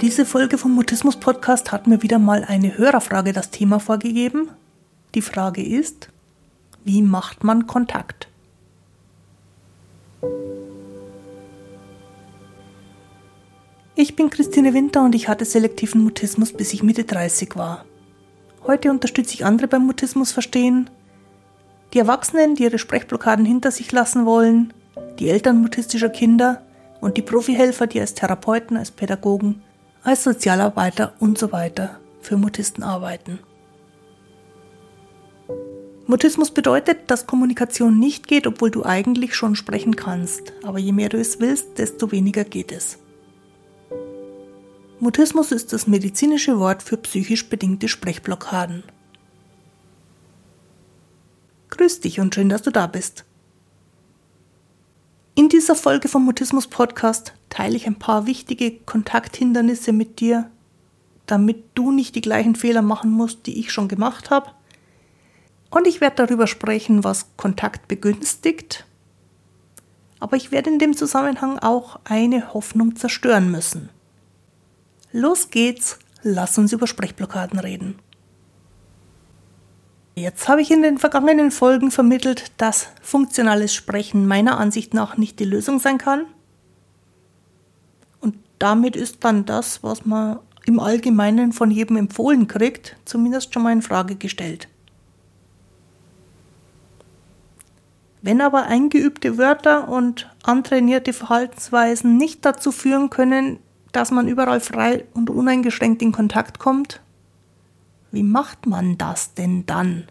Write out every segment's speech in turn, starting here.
Diese Folge vom Mutismus Podcast hat mir wieder mal eine Hörerfrage das Thema vorgegeben. Die Frage ist, wie macht man Kontakt? Ich bin Christine Winter und ich hatte selektiven Mutismus, bis ich Mitte 30 war. Heute unterstütze ich andere beim Mutismus verstehen. Die Erwachsenen, die ihre Sprechblockaden hinter sich lassen wollen, die Eltern mutistischer Kinder und die Profihelfer, die als Therapeuten, als Pädagogen, als Sozialarbeiter und so weiter für Mutisten arbeiten. Mutismus bedeutet, dass Kommunikation nicht geht, obwohl du eigentlich schon sprechen kannst, aber je mehr du es willst, desto weniger geht es. Mutismus ist das medizinische Wort für psychisch bedingte Sprechblockaden. Grüß dich und schön, dass du da bist. In dieser Folge vom Mutismus Podcast teile ich ein paar wichtige Kontakthindernisse mit dir, damit du nicht die gleichen Fehler machen musst, die ich schon gemacht habe. Und ich werde darüber sprechen, was Kontakt begünstigt. Aber ich werde in dem Zusammenhang auch eine Hoffnung zerstören müssen. Los geht's, lass uns über Sprechblockaden reden. Jetzt habe ich in den vergangenen Folgen vermittelt, dass funktionales Sprechen meiner Ansicht nach nicht die Lösung sein kann. Und damit ist dann das, was man im Allgemeinen von jedem empfohlen kriegt, zumindest schon mal in Frage gestellt. Wenn aber eingeübte Wörter und antrainierte Verhaltensweisen nicht dazu führen können, dass man überall frei und uneingeschränkt in Kontakt kommt, wie macht man das denn dann?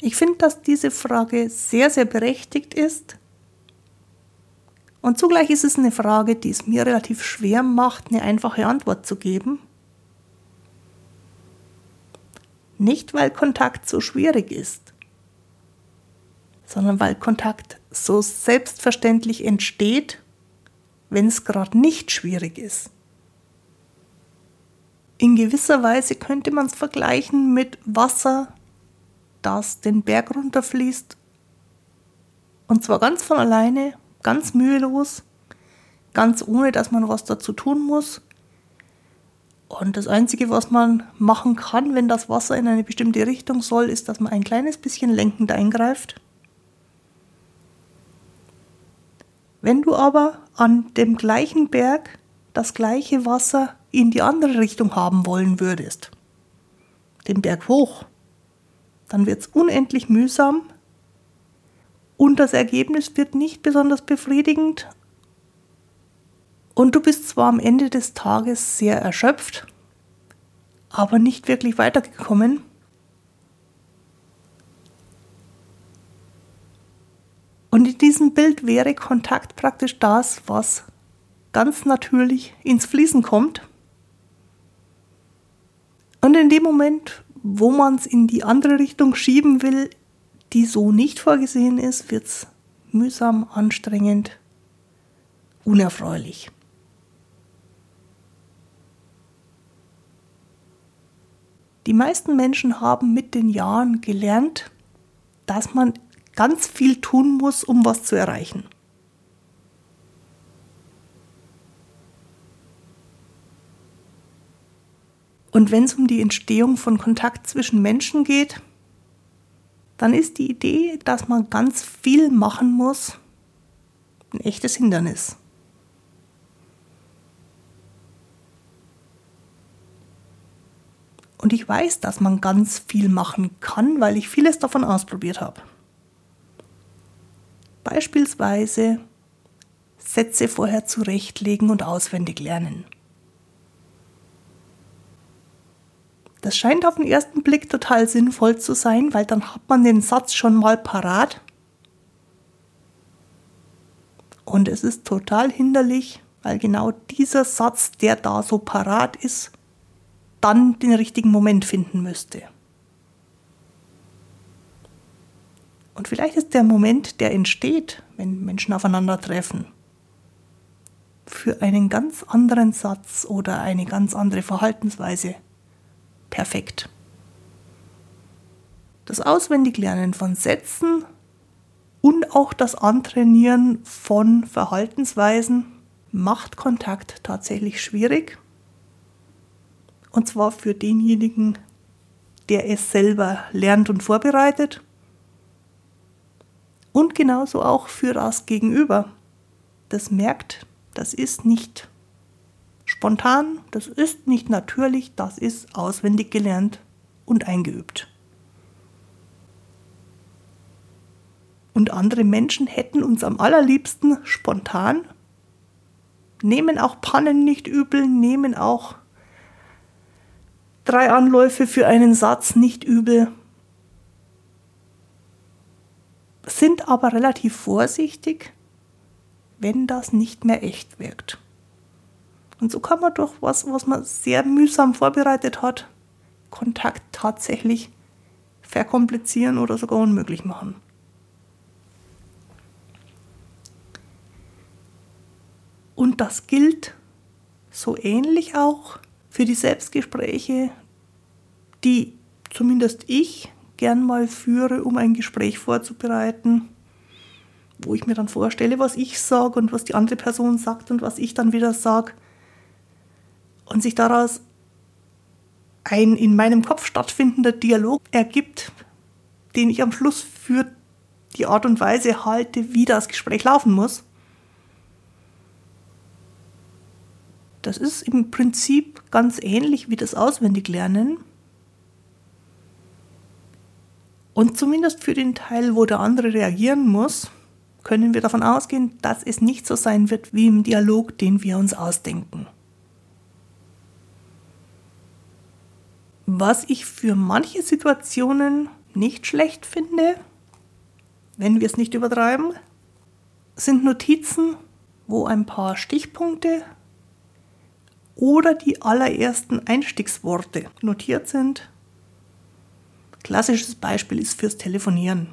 Ich finde, dass diese Frage sehr, sehr berechtigt ist. Und zugleich ist es eine Frage, die es mir relativ schwer macht, eine einfache Antwort zu geben. Nicht, weil Kontakt so schwierig ist, sondern weil Kontakt so selbstverständlich entsteht, wenn es gerade nicht schwierig ist. In gewisser Weise könnte man es vergleichen mit Wasser, das den Berg runterfließt. Und zwar ganz von alleine, ganz mühelos, ganz ohne, dass man was dazu tun muss. Und das Einzige, was man machen kann, wenn das Wasser in eine bestimmte Richtung soll, ist, dass man ein kleines bisschen lenkend eingreift. Wenn du aber an dem gleichen Berg das gleiche Wasser in die andere Richtung haben wollen würdest, den Berg hoch, dann wird es unendlich mühsam und das Ergebnis wird nicht besonders befriedigend und du bist zwar am Ende des Tages sehr erschöpft, aber nicht wirklich weitergekommen. Und in diesem Bild wäre Kontakt praktisch das, was ganz natürlich ins Fließen kommt. Und in dem Moment, wo man es in die andere Richtung schieben will, die so nicht vorgesehen ist, wird es mühsam, anstrengend, unerfreulich. Die meisten Menschen haben mit den Jahren gelernt, dass man ganz viel tun muss, um was zu erreichen. Und wenn es um die Entstehung von Kontakt zwischen Menschen geht, dann ist die Idee, dass man ganz viel machen muss, ein echtes Hindernis. Und ich weiß, dass man ganz viel machen kann, weil ich vieles davon ausprobiert habe. Beispielsweise Sätze vorher zurechtlegen und auswendig lernen. Das scheint auf den ersten Blick total sinnvoll zu sein, weil dann hat man den Satz schon mal parat. Und es ist total hinderlich, weil genau dieser Satz, der da so parat ist, dann den richtigen Moment finden müsste. Und vielleicht ist der Moment, der entsteht, wenn Menschen aufeinandertreffen, für einen ganz anderen Satz oder eine ganz andere Verhaltensweise perfekt. Das Auswendiglernen von Sätzen und auch das Antrainieren von Verhaltensweisen macht Kontakt tatsächlich schwierig. Und zwar für denjenigen, der es selber lernt und vorbereitet. Und genauso auch für das Gegenüber. Das merkt, das ist nicht spontan, das ist nicht natürlich, das ist auswendig gelernt und eingeübt. Und andere Menschen hätten uns am allerliebsten spontan, nehmen auch Pannen nicht übel, nehmen auch drei Anläufe für einen Satz nicht übel, sind aber relativ vorsichtig, wenn das nicht mehr echt wirkt. Und so kann man durch was, was man sehr mühsam vorbereitet hat, Kontakt tatsächlich verkomplizieren oder sogar unmöglich machen. Und das gilt so ähnlich auch für die Selbstgespräche, die zumindest ich gern mal führe, um ein Gespräch vorzubereiten, wo ich mir dann vorstelle, was ich sage und was die andere Person sagt und was ich dann wieder sage. Und sich daraus ein in meinem Kopf stattfindender Dialog ergibt, den ich am Schluss für die Art und Weise halte, wie das Gespräch laufen muss. Das ist im Prinzip ganz ähnlich wie das Auswendiglernen. Und zumindest für den Teil, wo der andere reagieren muss, können wir davon ausgehen, dass es nicht so sein wird wie im Dialog, den wir uns ausdenken. Was ich für manche Situationen nicht schlecht finde, wenn wir es nicht übertreiben, sind Notizen, wo ein paar Stichpunkte oder die allerersten Einstiegsworte notiert sind. Klassisches Beispiel ist fürs Telefonieren.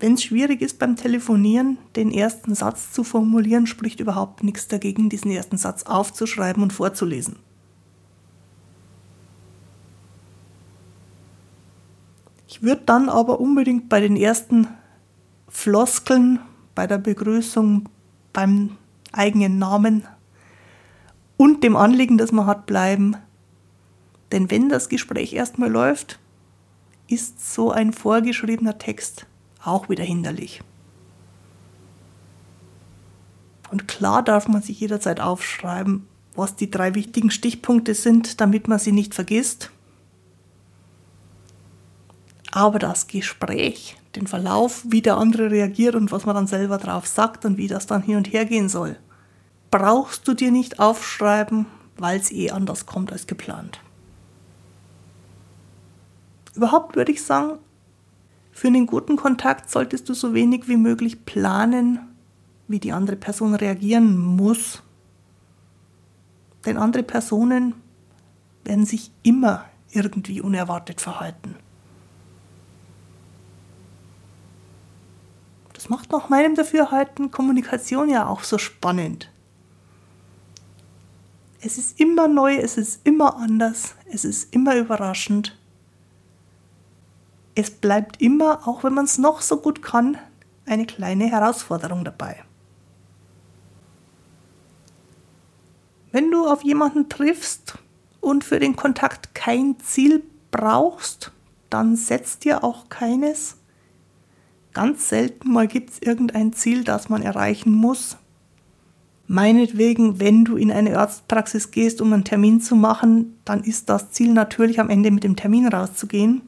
Wenn es schwierig ist beim Telefonieren, den ersten Satz zu formulieren, spricht überhaupt nichts dagegen, diesen ersten Satz aufzuschreiben und vorzulesen. Würde dann aber unbedingt bei den ersten Floskeln, bei der Begrüßung, beim eigenen Namen und dem Anliegen, das man hat, bleiben. Denn wenn das Gespräch erstmal läuft, ist so ein vorgeschriebener Text auch wieder hinderlich. Und klar darf man sich jederzeit aufschreiben, was die drei wichtigen Stichpunkte sind, damit man sie nicht vergisst. Aber das Gespräch, den Verlauf, wie der andere reagiert und was man dann selber drauf sagt und wie das dann hin und her gehen soll, brauchst du dir nicht aufschreiben, weil es eh anders kommt als geplant. Überhaupt würde ich sagen, für einen guten Kontakt solltest du so wenig wie möglich planen, wie die andere Person reagieren muss. Denn andere Personen werden sich immer irgendwie unerwartet verhalten. Das macht nach meinem Dafürhalten Kommunikation ja auch so spannend. Es ist immer neu, es ist immer anders, es ist immer überraschend. Es bleibt immer, auch wenn man es noch so gut kann, eine kleine Herausforderung dabei. Wenn du auf jemanden triffst und für den Kontakt kein Ziel brauchst, dann setzt dir auch keines. Ganz selten mal gibt es irgendein Ziel, das man erreichen muss. Meinetwegen, wenn du in eine Arztpraxis gehst, um einen Termin zu machen, dann ist das Ziel natürlich am Ende mit dem Termin rauszugehen.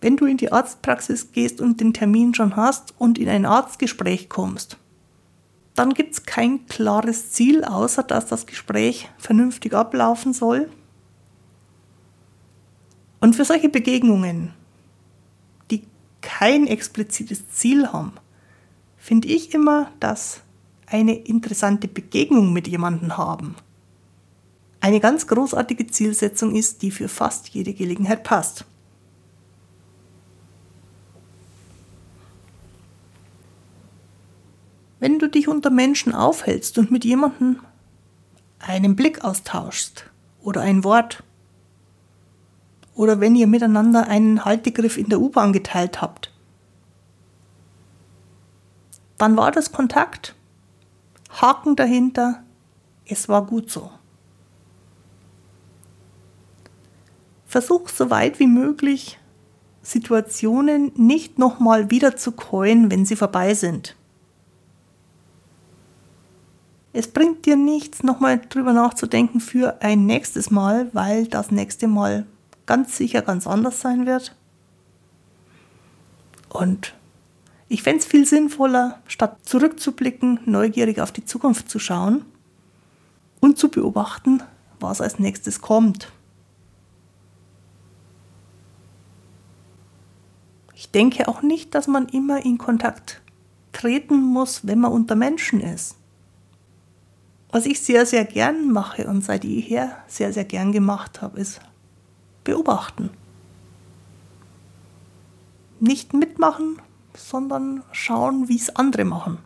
Wenn du in die Arztpraxis gehst und den Termin schon hast und in ein Arztgespräch kommst, dann gibt es kein klares Ziel, außer dass das Gespräch vernünftig ablaufen soll. Und für solche Begegnungen, kein explizites Ziel haben, finde ich immer, dass eine interessante Begegnung mit jemandem haben eine ganz großartige Zielsetzung ist, die für fast jede Gelegenheit passt. Wenn du dich unter Menschen aufhältst und mit jemandem einen Blick austauschst oder ein Wort oder wenn ihr miteinander einen Haltegriff in der U-Bahn geteilt habt, dann war das Kontakt. Haken dahinter. Es war gut so. Versuch so weit wie möglich Situationen nicht nochmal wieder zu käuen, wenn sie vorbei sind. Es bringt dir nichts, nochmal drüber nachzudenken für ein nächstes Mal, weil das nächste Mal ganz sicher ganz anders sein wird. Und ich fände es viel sinnvoller, statt zurückzublicken, neugierig auf die Zukunft zu schauen und zu beobachten, was als nächstes kommt. Ich denke auch nicht, dass man immer in Kontakt treten muss, wenn man unter Menschen ist. Was ich sehr, sehr gern mache und seit jeher sehr, sehr gern gemacht habe, ist beobachten. Nicht mitmachen, sondern schauen, wie es andere machen.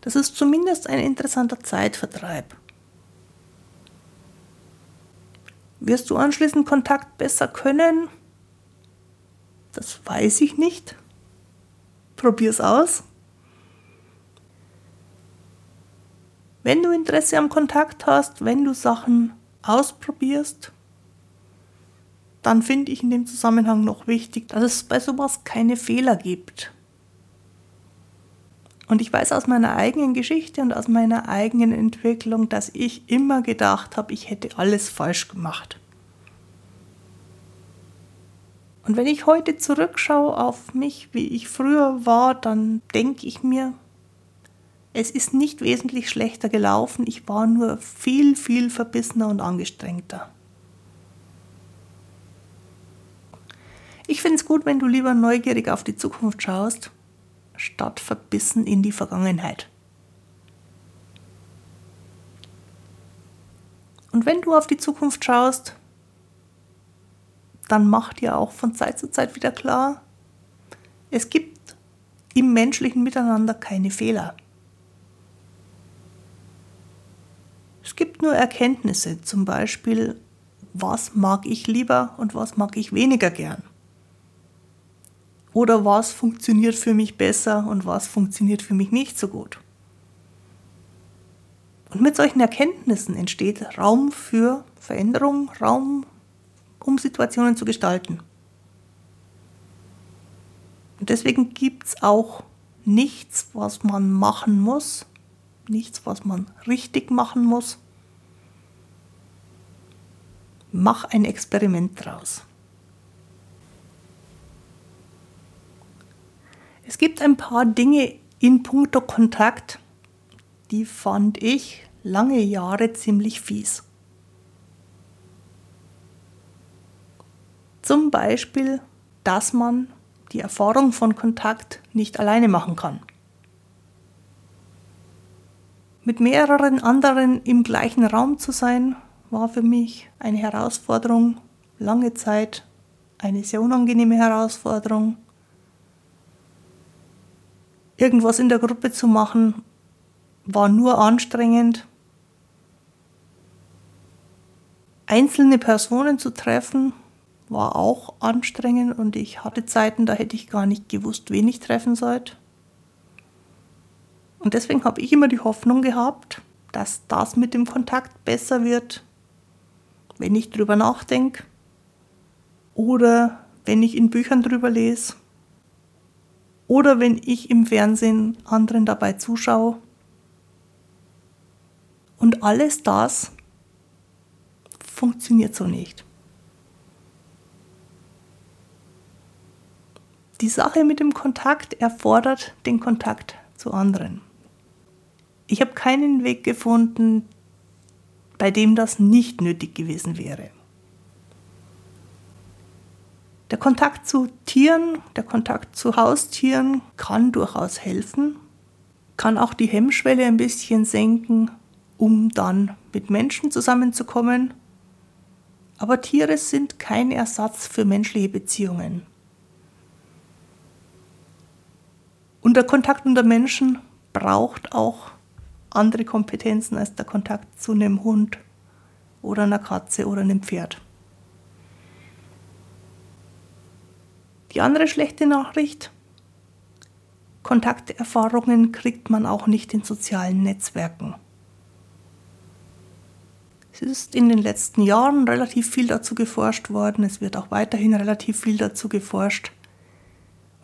Das ist zumindest ein interessanter Zeitvertreib. Wirst du anschließend Kontakt besser können? Das weiß ich nicht. Probier's aus. Wenn du Interesse am Kontakt hast, wenn du Sachen ausprobierst, dann finde ich in dem Zusammenhang noch wichtig, dass es bei sowas keine Fehler gibt. Und ich weiß aus meiner eigenen Geschichte und aus meiner eigenen Entwicklung, dass ich immer gedacht habe, ich hätte alles falsch gemacht. Und wenn ich heute zurückschaue auf mich, wie ich früher war, dann denke ich mir, es ist nicht wesentlich schlechter gelaufen, ich war nur viel, viel verbissener und angestrengter. Ich finde es gut, wenn du lieber neugierig auf die Zukunft schaust, statt verbissen in die Vergangenheit. Und wenn du auf die Zukunft schaust, dann mach dir auch von Zeit zu Zeit wieder klar, es gibt im menschlichen Miteinander keine Fehler. Es nur Erkenntnisse, zum Beispiel, was mag ich lieber und was mag ich weniger gern. Oder was funktioniert für mich besser und was funktioniert für mich nicht so gut. Und mit solchen Erkenntnissen entsteht Raum für Veränderung, Raum, um Situationen zu gestalten. Und deswegen gibt es auch nichts, was man machen muss, nichts, was man richtig machen muss. Mach ein Experiment draus. Es gibt ein paar Dinge in puncto Kontakt, die fand ich lange Jahre ziemlich fies. Zum Beispiel, dass man die Erfahrung von Kontakt nicht alleine machen kann. Mit mehreren anderen im gleichen Raum zu sein, war für mich eine Herausforderung, lange Zeit eine sehr unangenehme Herausforderung irgendwas in der Gruppe zu machen, war nur anstrengend. Einzelne Personen zu treffen, war auch anstrengend und ich hatte Zeiten, da hätte ich gar nicht gewusst, wen ich treffen sollte. Und deswegen habe ich immer die Hoffnung gehabt, dass das mit dem Kontakt besser wird, wenn ich drüber nachdenke oder wenn ich in Büchern drüber lese oder wenn ich im Fernsehen anderen dabei zuschaue. Und alles das funktioniert so nicht. Die Sache mit dem Kontakt erfordert den Kontakt zu anderen. Ich habe keinen Weg gefunden, bei dem das nicht nötig gewesen wäre. Der Kontakt zu Tieren, der Kontakt zu Haustieren kann durchaus helfen, kann auch die Hemmschwelle ein bisschen senken, um dann mit Menschen zusammenzukommen. Aber Tiere sind kein Ersatz für menschliche Beziehungen. Und der Kontakt unter Menschen braucht auch andere Kompetenzen als der Kontakt zu einem Hund oder einer Katze oder einem Pferd. Die andere schlechte Nachricht, Kontakterfahrungen kriegt man auch nicht in sozialen Netzwerken. Es ist in den letzten Jahren relativ viel dazu geforscht worden, es wird auch weiterhin relativ viel dazu geforscht.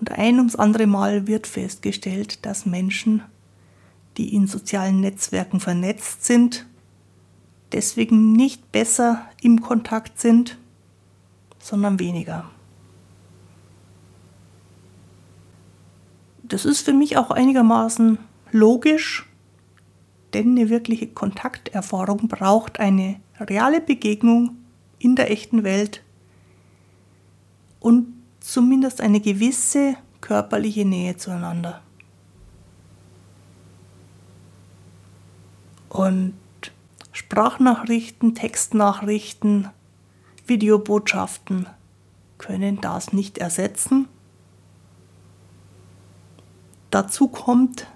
Und ein ums andere Mal wird festgestellt, dass Menschen, die in sozialen Netzwerken vernetzt sind, deswegen nicht besser im Kontakt sind, sondern weniger. Das ist für mich auch einigermaßen logisch, denn eine wirkliche Kontakterfahrung braucht eine reale Begegnung in der echten Welt und zumindest eine gewisse körperliche Nähe zueinander. Und Sprachnachrichten, Textnachrichten, Videobotschaften können das nicht ersetzen. Dazu kommt,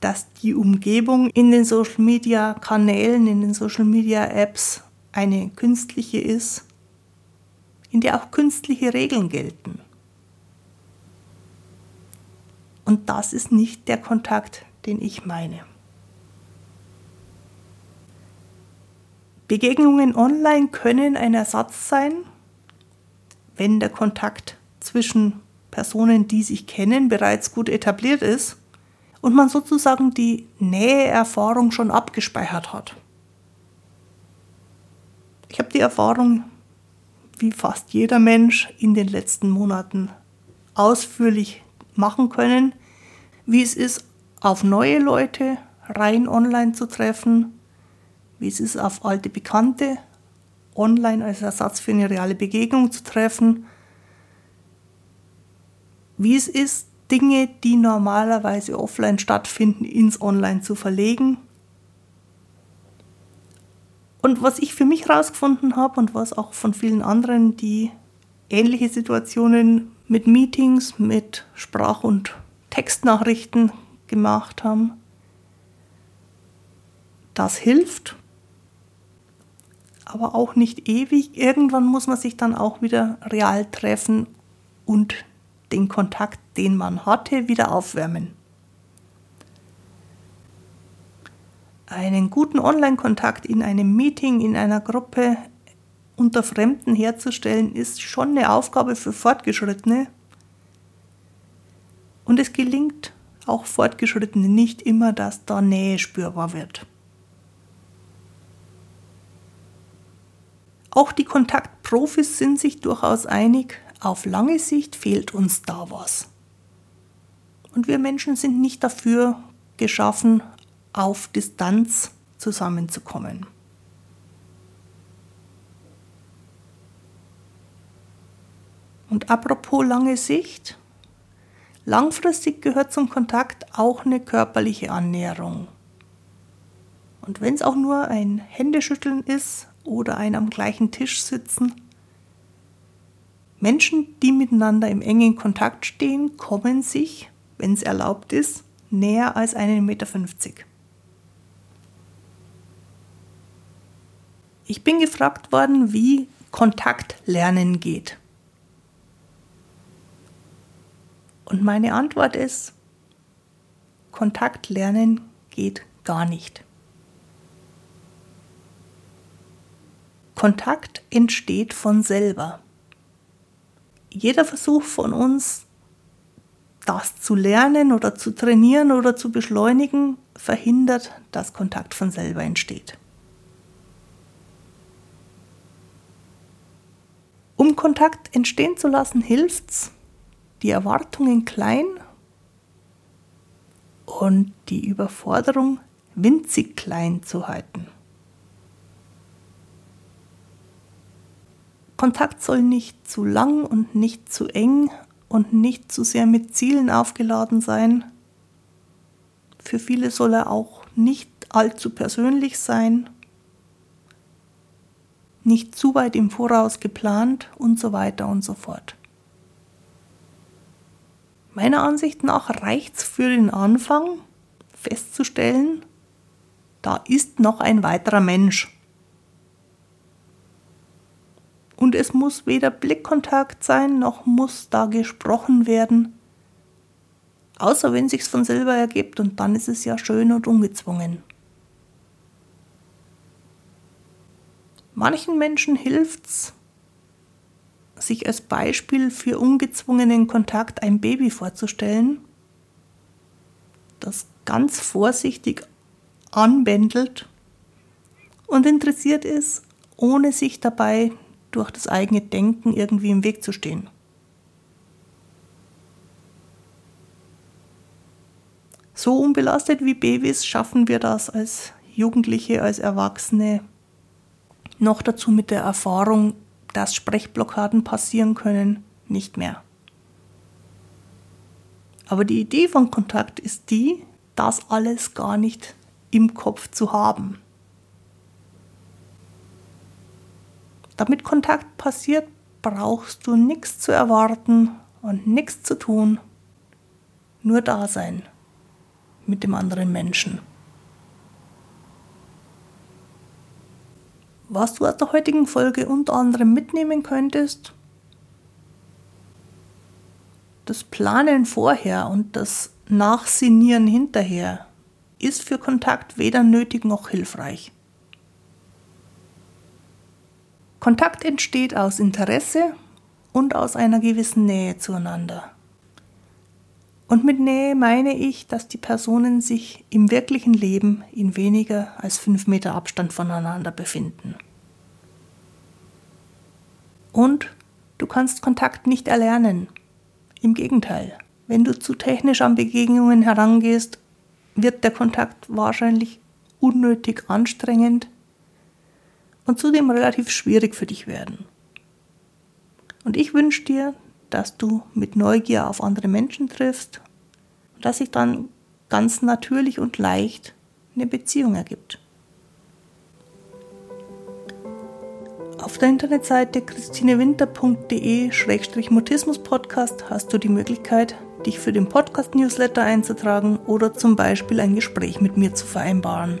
dass die Umgebung in den Social-Media-Kanälen, in den Social-Media-Apps eine künstliche ist, in der auch künstliche Regeln gelten. Und das ist nicht der Kontakt, den ich meine. Begegnungen online können ein Ersatz sein, wenn der Kontakt zwischen Personen, die sich kennen, bereits gut etabliert ist und man sozusagen die Näheerfahrung schon abgespeichert hat. Ich habe die Erfahrung, wie fast jeder Mensch in den letzten Monaten ausführlich machen können, wie es ist, auf neue Leute rein online zu treffen wie es ist, auf alte Bekannte online als Ersatz für eine reale Begegnung zu treffen, wie es ist, Dinge, die normalerweise offline stattfinden, ins Online zu verlegen. Und was ich für mich herausgefunden habe und was auch von vielen anderen, die ähnliche Situationen mit Meetings, mit Sprach- und Textnachrichten gemacht haben, das hilft aber auch nicht ewig. Irgendwann muss man sich dann auch wieder real treffen und den Kontakt, den man hatte, wieder aufwärmen. Einen guten Online-Kontakt in einem Meeting, in einer Gruppe unter Fremden herzustellen, ist schon eine Aufgabe für Fortgeschrittene. Und es gelingt auch Fortgeschrittene nicht immer, dass da Nähe spürbar wird. Auch die Kontaktprofis sind sich durchaus einig, auf lange Sicht fehlt uns da was. Und wir Menschen sind nicht dafür geschaffen, auf Distanz zusammenzukommen. Und apropos lange Sicht, langfristig gehört zum Kontakt auch eine körperliche Annäherung. Und wenn es auch nur ein Händeschütteln ist oder ein am gleichen Tisch sitzen. Menschen, die miteinander im engen Kontakt stehen, kommen sich, wenn es erlaubt ist, näher als 1,50 Meter. Ich bin gefragt worden, wie Kontaktlernen geht. Und meine Antwort ist, Kontaktlernen geht gar nicht. Kontakt entsteht von selber. Jeder Versuch von uns, das zu lernen oder zu trainieren oder zu beschleunigen, verhindert, dass Kontakt von selber entsteht. Um Kontakt entstehen zu lassen, hilft es, die Erwartungen klein und die Überforderung winzig klein zu halten. Kontakt soll nicht zu lang und nicht zu eng und nicht zu sehr mit Zielen aufgeladen sein. Für viele soll er auch nicht allzu persönlich sein, nicht zu weit im Voraus geplant und so weiter und so fort. Meiner Ansicht nach reicht es für den Anfang festzustellen, da ist noch ein weiterer Mensch. Und es muss weder Blickkontakt sein, noch muss da gesprochen werden. Außer wenn sich's von selber ergibt und dann ist es ja schön und ungezwungen. Manchen Menschen hilft's, sich als Beispiel für ungezwungenen Kontakt ein Baby vorzustellen, das ganz vorsichtig anbändelt und interessiert ist, ohne sich dabei durch das eigene Denken irgendwie im Weg zu stehen. So unbelastet wie Babys schaffen wir das als Jugendliche, als Erwachsene. Noch dazu mit der Erfahrung, dass Sprechblockaden passieren können, nicht mehr. Aber die Idee von Kontakt ist die, das alles gar nicht im Kopf zu haben. Damit Kontakt passiert, brauchst du nichts zu erwarten und nichts zu tun, nur da sein mit dem anderen Menschen. Was du aus der heutigen Folge unter anderem mitnehmen könntest, das Planen vorher und das Nachsinieren hinterher ist für Kontakt weder nötig noch hilfreich. Kontakt entsteht aus Interesse und aus einer gewissen Nähe zueinander. Und mit Nähe meine ich, dass die Personen sich im wirklichen Leben in weniger als fünf Meter Abstand voneinander befinden. Und du kannst Kontakt nicht erlernen. Im Gegenteil, wenn du zu technisch an Begegnungen herangehst, wird der Kontakt wahrscheinlich unnötig anstrengend und zudem relativ schwierig für dich werden. Und ich wünsche dir, dass du mit Neugier auf andere Menschen triffst und dass sich dann ganz natürlich und leicht eine Beziehung ergibt. Auf der Internetseite christinewinter.de-mutismus-podcast hast du die Möglichkeit, dich für den Podcast-Newsletter einzutragen oder zum Beispiel ein Gespräch mit mir zu vereinbaren.